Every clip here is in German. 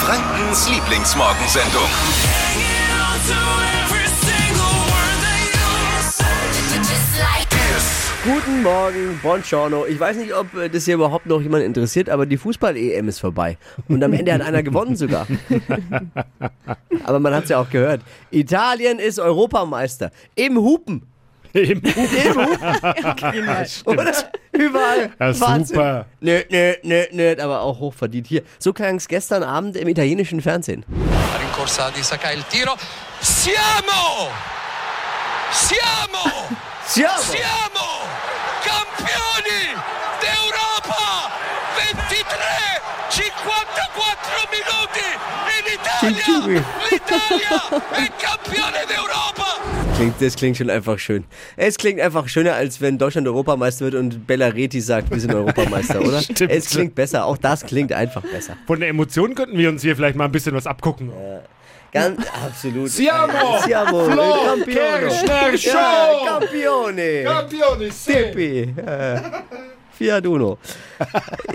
Frankens Lieblingsmorgensendung. Guten Morgen, Buongiorno. Ich weiß nicht, ob äh, das hier überhaupt noch jemand interessiert, aber die Fußball-EM ist vorbei. Und am Ende hat einer gewonnen sogar. aber man hat es ja auch gehört. Italien ist Europameister. Im Hupen. Im Im Hupen. Oder? Überall. Ja, super. Nö, nö, nö, nö, aber auch hochverdient. Hier, so klang es gestern Abend im italienischen Fernsehen. rincorsa di Sakai il tiro. Siamo! Siamo! Siamo. Siamo campioni d'Europa! 23, 54 minuti in Italia! L'Italia è campione d'Europa! Klingt, das klingt schon einfach schön. Es klingt einfach schöner, als wenn Deutschland Europameister wird und Bellareti sagt, wir sind Europameister, oder? Stimmt. Es klingt besser. Auch das klingt einfach besser. Von der Emotion könnten wir uns hier vielleicht mal ein bisschen was abgucken. Ganz absolut. Siamo! Siamo! Flo, Campione! Kirchner, Ja, Show! Campione! Campione, Tippi! Äh, Fiat Uno.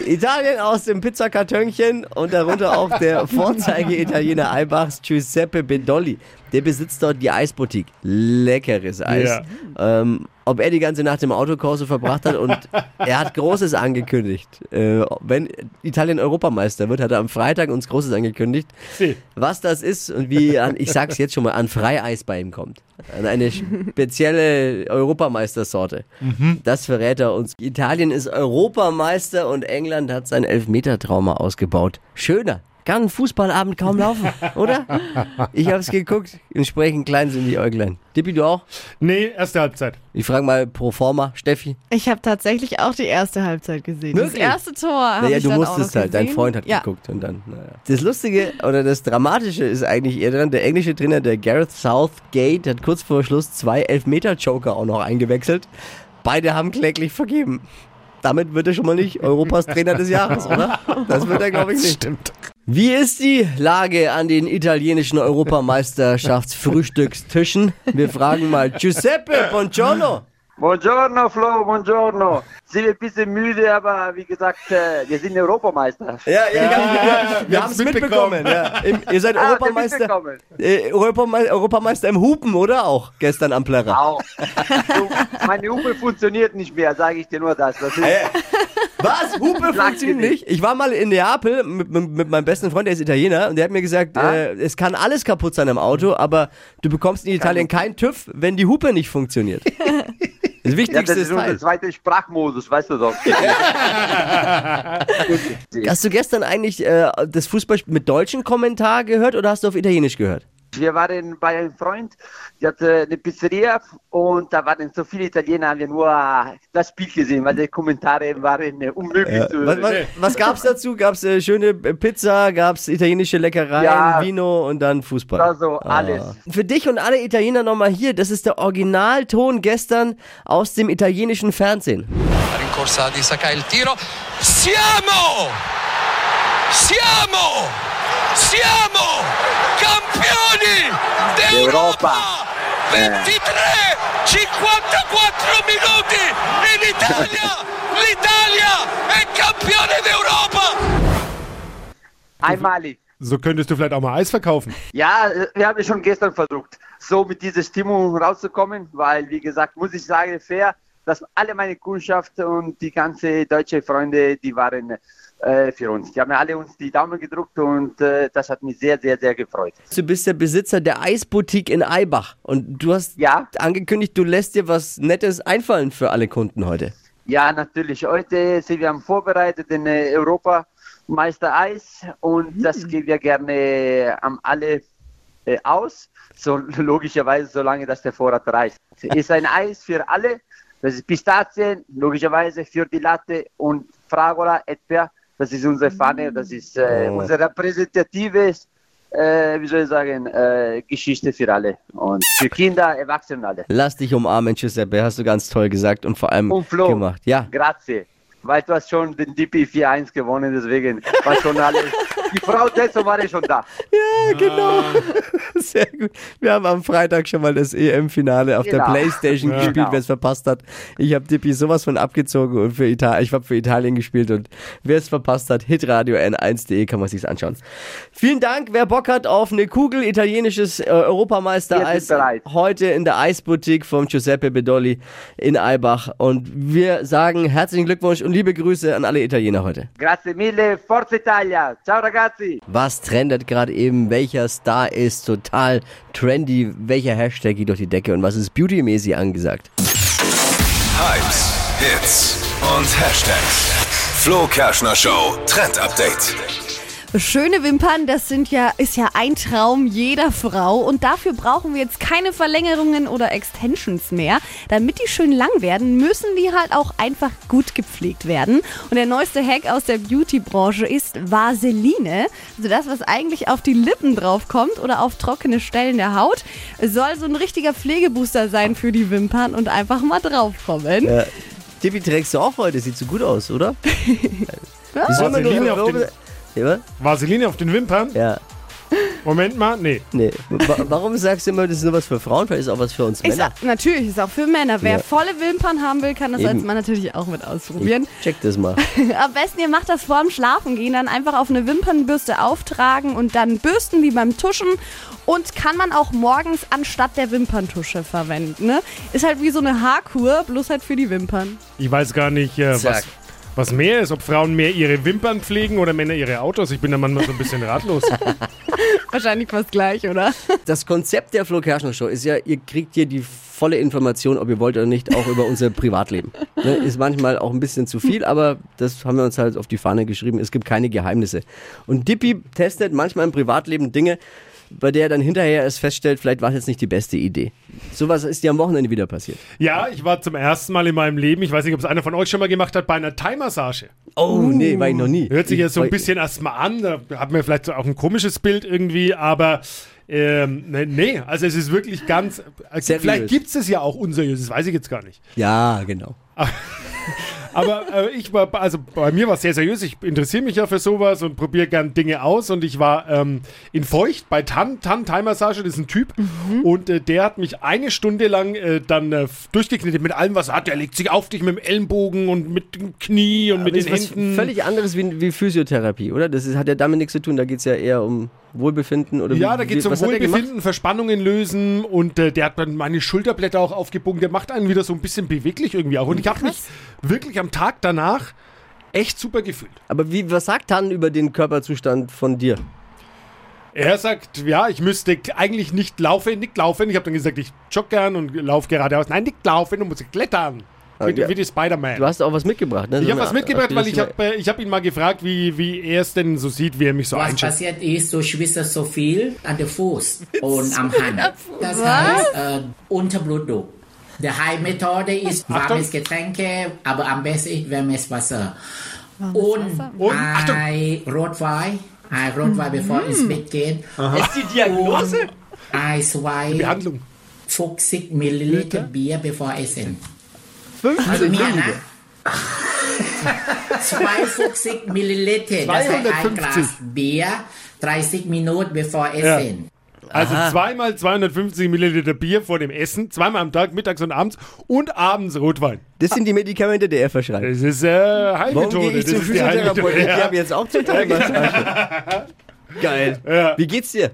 Italien aus dem Pizzakartönchen und darunter auch der Vorzeige-Italiener Eibachs Giuseppe Bedolli. Der besitzt dort die Eisboutique. Leckeres Eis. Ähm, ob er die ganze Nacht im Autokorso verbracht hat und er hat Großes angekündigt. Äh, wenn Italien Europameister wird, hat er am Freitag uns Großes angekündigt. Sie. Was das ist und wie an, ich sag's jetzt schon mal, an Freieis bei ihm kommt. An eine spezielle Europameistersorte. Das verrät er uns. Italien ist Europameister und England hat sein Elfmetertrauma ausgebaut. Schöner. Kann ein Fußballabend kaum laufen, oder? Ich hab's geguckt. Entsprechend klein sind die Äuglein. Dippi, du auch? Nee, erste Halbzeit. Ich frage mal pro forma, Steffi. Ich habe tatsächlich auch die erste Halbzeit gesehen. Wirklich? Das erste Tor habe Naja, ich du dann musstest auch noch halt. Dein gesehen. Freund hat ja. geguckt und dann. Naja. Das Lustige oder das Dramatische ist eigentlich eher dran, der englische Trainer, der Gareth Southgate, hat kurz vor Schluss zwei Elfmeter-Joker auch noch eingewechselt. Beide haben kläglich vergeben. Damit wird er schon mal nicht Europas Trainer des Jahres, oder? Das wird er, glaube ich, nicht. Stimmt. Wie ist die Lage an den italienischen Europameisterschaftsfrühstückstischen? Wir fragen mal Giuseppe Buongiorno. Buongiorno Flo, buongiorno. Sind ein bisschen müde, aber wie gesagt, äh, wir sind Europameister. Ja, ja, ja, wir wir haben es haben's mitbekommen. Ja. Im, ihr seid Ah, Europameister, mitbekommen? äh, Europameister, Europameister im Hupen, oder auch? Gestern am Plärrer. Auch. Du, meine Hupe funktioniert nicht mehr, sage ich dir nur das. das ist, Was? Hupe funktioniert nicht. nicht? Ich war mal in Neapel mit, mit, mit meinem besten Freund, der ist Italiener, und der hat mir gesagt, Ah. äh, es kann alles kaputt sein im Auto, aber du bekommst in Italien keinen TÜV, wenn die Hupe nicht funktioniert. Das ja, Wichtigste das ist unser zweiter Sprachmodus, weißt du doch. Hast du gestern eigentlich äh, das Fußballspiel mit deutschen Kommentar gehört oder hast du auf Italienisch gehört? Wir waren bei einem Freund, der hatte eine Pizzeria und da waren so viele Italiener, haben wir nur das Spiel gesehen, weil die Kommentare waren äh, unmöglich zu Was, was, was gab's dazu? Gab's äh, schöne Pizza, gab's italienische Leckereien, Ja. Vino und dann Fußball. Also alles. Für dich und alle Italiener nochmal hier, das ist der Originalton gestern aus dem italienischen Fernsehen. Rincorsa di Sakai il tiro. Siamo! Siamo! Siamo campioni d'Europa! 23, 54 minuti in Italia! L'Italia è campione d'Europa! Einmalig. So könntest du vielleicht auch mal Eis verkaufen. Ja, äh, wir haben es schon gestern versucht, so mit dieser Stimmung rauszukommen, weil, wie gesagt, muss ich sagen, fair, dass alle meine Kundschaft und die ganze deutsche Freunde, die waren äh, für uns. Die haben alle uns die Daumen gedrückt und äh, das hat mich sehr, sehr, sehr gefreut. Du bist der Besitzer der Eisboutique in Eibach und du hast Ja. angekündigt, du lässt dir was Nettes einfallen für alle Kunden heute. Ja, natürlich. Heute sind wir am vorbereitet den äh, Europameister Eis und das geben wir gerne am alle äh, aus. So logischerweise, solange dass der Vorrat reicht. Ist ein Eis für alle. Das ist Pistazien, logischerweise für die Latte und Fragola, Erdbeer. Das ist unsere Pfanne, das ist äh, Oh. unser repräsentatives, äh, wie soll ich sagen, äh, Geschichte für alle. Und für Kinder, Erwachsene alle. Lass dich umarmen, Giuseppe, hast du ganz toll gesagt und vor allem Und Flo, gemacht. Ja, grazie. Weil du hast schon den DP 4-1 gewonnen, deswegen war schon alles. Die Frau Tetzo war ja schon da. ja genau. Sehr gut. Wir haben am Freitag schon mal das EM-Finale auf der Genau. Playstation Ja. gespielt, Genau. wer es verpasst hat. Ich habe Dippi sowas von abgezogen und für Italien, ich habe für Italien gespielt und wer es verpasst hat, hitradio n1.de kann man sich's anschauen. Vielen Dank, wer Bock hat auf eine Kugel italienisches äh, Europameister-Eis heute in der Eisboutique vom Giuseppe Bedolli in Eibach und wir sagen herzlichen Glückwunsch und liebe Grüße an alle Italiener heute. Grazie mille, Forza Italia. Ciao ragazzi. Was trendet gerade eben? Welcher Star ist total trendy? Welcher Hashtag geht durch die Decke? Und was ist beautymäßig angesagt? Hypes, Hits und Hashtags. Flo Kerschner Show Trend Update. Schöne Wimpern, das sind ja, ist ja ein Traum jeder Frau. Und dafür brauchen wir jetzt keine Verlängerungen oder Extensions mehr. Damit die schön lang werden, müssen die halt auch einfach gut gepflegt werden. Und der neueste Hack aus der Beauty-Branche ist Vaseline. Also das, was eigentlich auf die Lippen draufkommt oder auf trockene Stellen der Haut, soll so ein richtiger Pflegebooster sein für die Wimpern und einfach mal draufkommen. Ja. Tippi trägst du auch heute, sieht so gut aus, oder? Wieso immer nur Vaseline auf den- ja, Vaseline auf den Wimpern? ja, Moment mal, nee. nee. Wa- Warum sagst du immer, das ist nur was für Frauen? Vielleicht ist auch was für uns Ich Männer. sag, natürlich, ist auch für Männer. Wer Ja. volle Wimpern haben will, kann das Eben. als Mann natürlich auch mit ausprobieren. Check das mal. Am besten, ihr macht das vorm Schlafengehen, dann einfach auf eine Wimpernbürste auftragen und dann bürsten wie beim Tuschen. Und kann man auch morgens anstatt der Wimperntusche verwenden. Ne? Ist halt wie so eine Haarkur, bloß halt für die Wimpern. Ich weiß gar nicht, äh, was, was mehr ist, ob Frauen mehr ihre Wimpern pflegen oder Männer ihre Autos. Ich bin da manchmal so ein bisschen ratlos. Wahrscheinlich fast gleich, oder? Das Konzept der Flo Kerschner Show ist ja, ihr kriegt hier die volle Information, ob ihr wollt oder nicht, auch über unser Privatleben. Ne, ist manchmal auch ein bisschen zu viel, aber das haben wir uns halt auf die Fahne geschrieben. Es gibt keine Geheimnisse. Und Dippy testet manchmal im Privatleben Dinge, bei der er dann hinterher erst feststellt, vielleicht war es jetzt nicht die beste Idee. Sowas ist dir am Wochenende wieder passiert. Ja, ich war zum ersten Mal in meinem Leben, ich weiß nicht, ob es einer von euch schon mal gemacht hat, bei einer Thai-Massage. Oh, nee, war ich noch nie. Hört sich jetzt so ein bisschen erstmal an, da hat man vielleicht auch ein komisches Bild irgendwie, aber ähm, ne- nee, also es ist wirklich ganz. äh, Seriös. Vielleicht gibt es es ja auch unseriös, das weiß ich jetzt gar nicht. Ja, genau. Aber äh, ich war, also bei mir war es sehr seriös. Ich interessiere mich ja für sowas und probiere gern Dinge aus. Und ich war ähm, in Feucht bei Tan, Tan Thai Massage, das ist ein Typ. Und äh, der hat mich eine Stunde lang äh, dann äh, durchgeknetet mit allem, was er hat. Der legt sich auf dich mit dem Ellenbogen und mit dem Knie und mit Aber den ist was Händen. völlig anderes wie, wie Physiotherapie, oder? Das ist, hat ja damit nichts zu tun. Da geht es ja eher um Wohlbefinden oder Ja, wie, da geht es um? Wohlbefinden, Verspannungen lösen und äh, der hat dann meine Schulterblätter auch aufgebogen. Der macht einen wieder so ein bisschen beweglich irgendwie auch. Und ich habe mich wirklich am Tag danach echt super gefühlt. Aber wie, was sagt Tan über den Körperzustand von dir? Er sagt, ja, ich müsste eigentlich nicht laufen, nicht laufen. Ich habe dann gesagt, ich jogge gern und laufe geradeaus. Nein, nicht laufen, du musst klettern. Wie, ja. wie die Spider-Man. Du hast auch was mitgebracht, ne? Ich So habe eine was mitgebracht, weil ich habe äh, ich hab ihn mal gefragt, wie, wie er es denn so sieht, wie er mich so Was einschätzt. passiert ist, du schwitzt so viel an der Fuß und am Hand. Das heißt, äh, Unterblutdruck. Die Heilmethode ist warmes Getränke, aber am besten ist warmes Wasser. Und Und, Achtung. ein Rotwein, ein Rotwein, bevor ins Bett gehen. Ist die Diagnose? Ein zwei Behandlung. 50 Milliliter Bier bevor Essen. 50 Also mehr, Milliliter. ne? 52 Milliliter, das heißt ein 250. Glas Bier, 30 Minuten bevor Essen. Also zweimal 250 Milliliter Bier vor dem Essen, zweimal am Tag, mittags und abends und abends Rotwein. Das sind die Medikamente, die er verschreibt. Das ist äh, Warum Heilmethode. gehe ich das zum. Physiotherapeuten? Ich habe jetzt auch zur Thai-Massage. Geil. Ja. Wie geht's dir?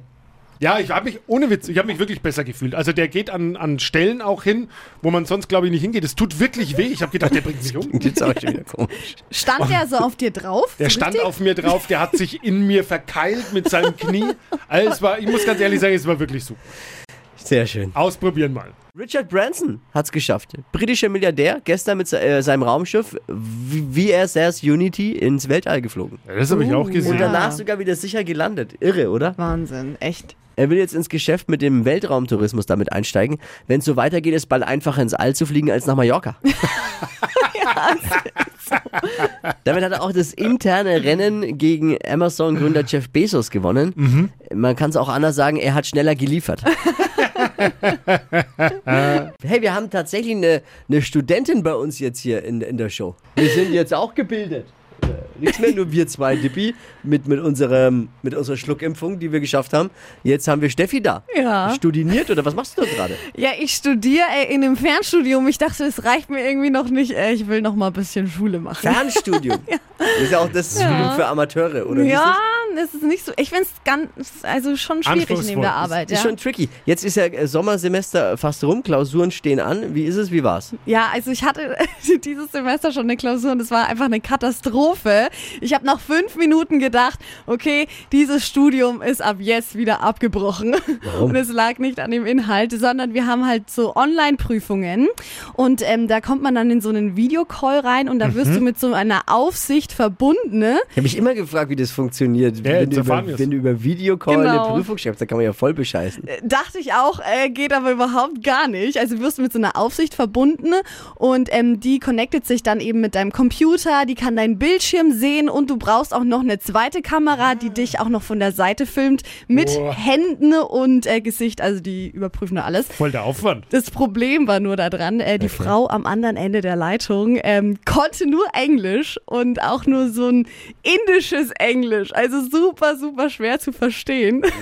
Ja, ich habe mich, ohne Witz, ich habe mich wirklich besser gefühlt. Also der geht an, an Stellen auch hin, wo man sonst, glaube ich, nicht hingeht. Es tut wirklich weh. Ich habe gedacht, der bringt mich um. Geht's auch schon wieder komisch. Stand der so auf dir drauf? Der So stand richtig? auf mir drauf, der hat sich in mir verkeilt mit seinem Knie. Also es war, ich muss ganz ehrlich sagen, es war wirklich super. Sehr schön. Ausprobieren mal. Richard Branson hat's geschafft. Britischer Milliardär, gestern mit se- äh, seinem Raumschiff VSS Unity ins Weltall geflogen. Ja, das habe ich auch Und gesehen. Ja. danach sogar wieder sicher gelandet. Irre, oder? Wahnsinn, echt. Er will jetzt ins Geschäft mit dem Weltraumtourismus damit einsteigen. Wenn es so weitergeht, ist bald einfacher ins All zu fliegen als nach Mallorca. Damit hat er auch das interne Rennen gegen Amazon-Gründer Jeff Bezos gewonnen. Man kann es auch anders sagen, er hat schneller geliefert. hey, wir haben tatsächlich eine, eine Studentin bei uns jetzt hier in, in der Show. Wir sind jetzt auch gebildet. Äh, Nichts mehr, nur wir zwei, Dippi, mit, mit, unserem, mit unserer Schluckimpfung, die wir geschafft haben. Jetzt haben wir Steffi da. Ja. Studiniert oder was machst du da gerade? Ja, ich studiere äh, in einem Fernstudium. Ich dachte, es reicht mir irgendwie noch nicht. Äh, ich will noch mal ein bisschen Schule machen. Fernstudium. Das ist ja auch das Studium für Amateure, oder? ja, ist nicht so. Ich finde es ganz, also schon schwierig neben der Arbeit. Ist Ja. schon tricky. Jetzt ist ja äh, Sommersemester fast rum, Klausuren stehen an. Wie ist es, wie war's? ja, also ich hatte dieses Semester schon eine Klausur und es war einfach eine Katastrophe. Ich habe nach fünf Minuten gedacht, okay, dieses Studium ist ab jetzt wieder abgebrochen. Und es lag nicht an dem Inhalt, sondern wir haben halt so Online-Prüfungen und ähm, da kommt man dann in so einen Videocall rein und da wirst du mit so einer Aufsicht verbunden. Ne? Ich habe mich immer gefragt, wie das funktioniert. Wenn, du über, wenn du über Videocall Genau. eine Prüfung schreibst, da kann man ja voll bescheißen. Dachte ich auch, äh, geht aber überhaupt gar nicht. Also wirst du mit so einer Aufsicht verbunden und ähm, die connectet sich dann eben mit deinem Computer, die kann deinen Bildschirm sehen und du brauchst auch noch eine zweite Kamera, die dich auch noch von der Seite filmt mit Boah. Händen und äh, Gesicht, also die überprüfen da alles. Voll der Aufwand. Das Problem war nur daran, äh, die Frau am anderen Ende der Leitung ähm, konnte nur Englisch und auch nur so ein indisches Englisch. Also super, super schwer zu verstehen.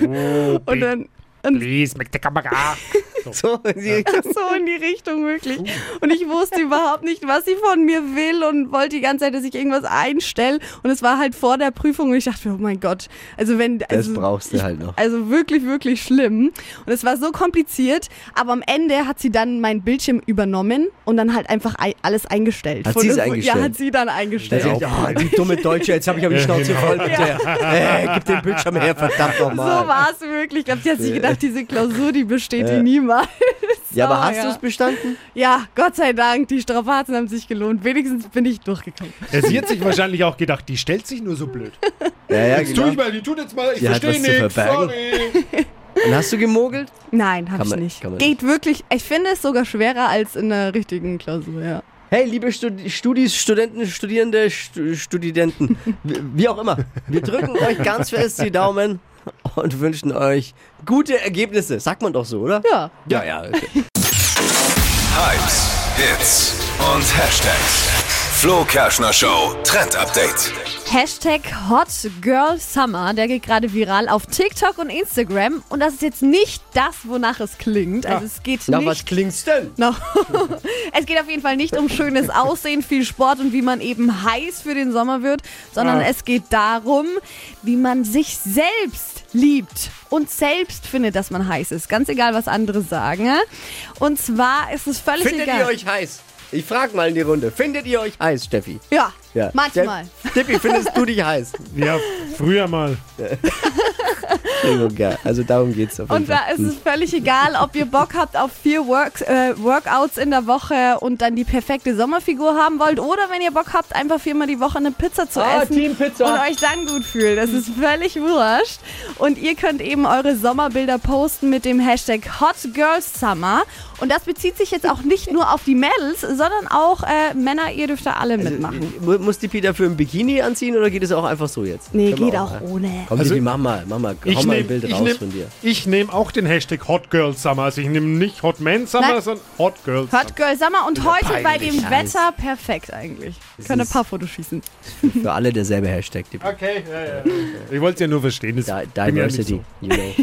und dann. Und Please, make the camera. So, sie- so in die Richtung wirklich. Und ich wusste überhaupt nicht, was sie von mir will und wollte die ganze Zeit, dass ich irgendwas einstelle. Und es war halt vor der Prüfung und ich dachte, oh mein Gott, also wenn. das Also, brauchst du halt noch. also wirklich, wirklich schlimm. Und es war so kompliziert, aber am Ende hat sie dann meinen Bildschirm übernommen und dann halt einfach ei- alles eingestellt. Hat sie es eingestellt? Ja, hat sie dann Da eingestellt. sagt, ah, die dumme Deutsche, jetzt habe ich aber die Schnauze voll mit der. Äh, gib den Bildschirm her, verdammt So nochmal. war es wirklich. Ich glaube, sie hat sich gedacht, diese Klausur, die besteht die niemals. ja, aber So, hast ja. du es bestanden? Ja, Gott sei Dank, die Strapazen haben sich gelohnt. Wenigstens bin ich durchgekommen. Ja, sie hat sich wahrscheinlich auch gedacht, die stellt sich nur so blöd. Ja, ja, Jetzt genau. ich mal, die tut jetzt mal, ich verstehe nichts, sorry. Und hast du gemogelt? Nein, hab Kann ich man- nicht. Geht wirklich, ich finde es sogar schwerer als in der richtigen Klausur, ja. Hey, liebe Studi Studis, Studenten, Studierende, Stu Studenten, wie auch immer, wir drücken euch ganz fest die Daumen und wünschen euch gute Ergebnisse. Sagt man doch so, oder? Ja. Ja, ja. Okay. Hypes, Hits und Hashtags. Flo Kerschner Show Trend Update. Hashtag Hot Girl Summer, der geht gerade viral auf TikTok und Instagram. Und das ist jetzt nicht das, wonach es klingt. Also es geht Na, nicht. was klingt's denn? No. es geht auf jeden Fall nicht um schönes Aussehen, viel Sport und wie man eben heiß für den Sommer wird, sondern Ah. es geht darum, wie man sich selbst liebt und selbst findet, dass man heiß ist. Ganz egal, was andere sagen. ja? Und zwar ist es völlig Findet egal. ihr euch heiß? Ich frag mal in die Runde. Findet ihr euch heiß, Steffi? ja, Ja. manchmal. Steffi, findest du dich heiß? Ja, früher mal. Entschuldigung, ja. Also darum geht's auf jeden Und da Fall. ist es völlig egal, ob ihr Bock habt auf vier Work, äh, Workouts in der Woche und dann die perfekte Sommerfigur haben wollt oder wenn ihr Bock habt, einfach viermal die Woche eine Pizza zu Ah, essen Team Pizza. und euch dann gut fühlt. Das ist völlig wurscht. Und ihr könnt eben eure Sommerbilder posten mit dem Hashtag Hot Girls Summer. Und das bezieht sich jetzt auch nicht nur auf die Mädels, sondern auch äh, Männer, ihr dürft da alle mitmachen. Mu- Muss die Pi dafür ein Bikini anziehen oder geht es auch einfach so jetzt? Nee, Können geht auch ja? ohne. Komm, Also- Dippi, mach mal, mach mal, hau Ich mal ein nehme Bild ich raus nehm, von dir. ich nehm auch den Hashtag Hot Girl Summer. Also ich nehme nicht Hot Man Summer, Nein. sondern Hot Girl Summer. Hot Girl Summer und heute bei dem Wetter perfekt eigentlich. Wir können ein paar Fotos schießen. Für alle derselbe Hashtag. Okay, ja, ja. Ich wollte es ja nur verstehen. Das Di bin, ja nicht Diversity, so, you know.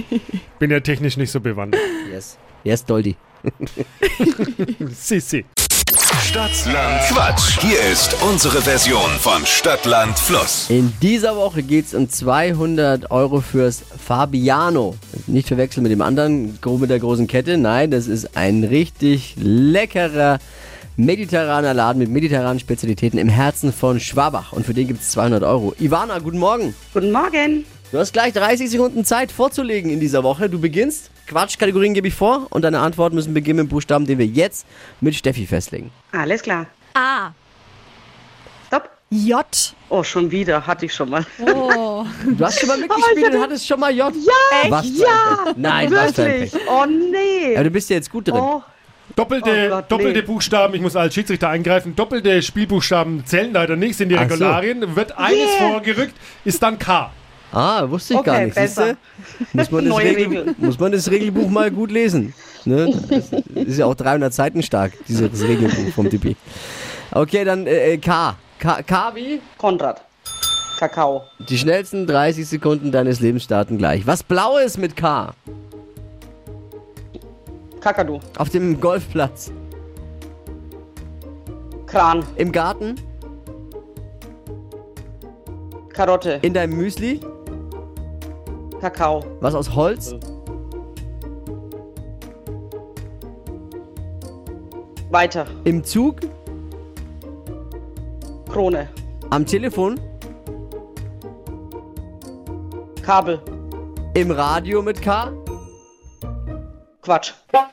bin ja technisch nicht so bewandert. Yes. Yes, Doldi. Sissi. Stadtland Quatsch. Hier ist unsere Version von Stadtland Fluss. In dieser Woche geht es um 200 Euro fürs Fabiano. Nicht verwechseln mit dem anderen, mit der großen Kette. Nein, das ist ein richtig leckerer mediterraner Laden mit mediterranen Spezialitäten im Herzen von Schwabach. Und für den gibt es 200 Euro. Ivana, guten Morgen. Guten Morgen. Du hast gleich 30 Sekunden Zeit vorzulegen in dieser Woche. Du beginnst. Quatschkategorien gebe ich vor und deine Antworten müssen beginnen mit Buchstaben, den wir jetzt mit Steffi festlegen. Alles klar. A. Stopp. J. Oh, schon wieder. Hatte ich schon mal. Oh. Du hast schon mal mitgespielt und hattest schon mal J. Ja, was. Nein, was für ein Wirklich. Pech. Oh, nee. Aber du bist ja jetzt gut drin. Oh, Doppelte, Oh Gott, doppelte nee. Buchstaben, ich muss als Schiedsrichter eingreifen, doppelte Spielbuchstaben zählen leider nicht, sind die Ach so. Regularien. Wird eines Yeah. vorgerückt, ist dann K. Ah, wusste ich Okay, gar nicht. besser. Siehste? Muss man, das Regel, muss man das Regelbuch mal gut lesen. Ne? Das ist ja auch 300 Seiten stark, dieses Regelbuch vom Tippi. Okay, dann äh, äh, K. K. K wie? Konrad. Kakao. Die schnellsten 30 Sekunden deines Lebens starten gleich. Was Blaues mit K? Kakadu. Auf dem Golfplatz. Kran. Im Garten? Karotte. In deinem Müsli? Kakao. Was aus Holz? Weiter. Im Zug? Krone. Am Telefon? Kabel. Im Radio mit K? Quatsch.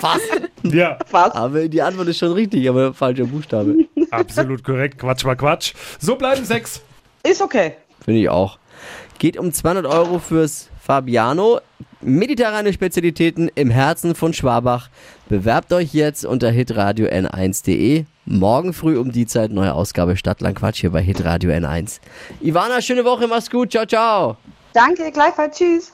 Fast. Ja, Was? Aber die Antwort ist schon richtig, aber falscher Buchstabe. absolut korrekt. Quatsch war Quatsch. So bleiben sechs. Ist okay. Finde ich auch. Geht um 200 Euro fürs Fabiano. Mediterrane Spezialitäten im Herzen von Schwabach. Bewerbt euch jetzt unter hitradio n1.de. Morgen früh um die Zeit neue Ausgabe Stadtland Quatsch hier bei Hitradio N1. Ivana, schöne Woche, mach's gut. Ciao, ciao. Danke, gleichfalls. Tschüss.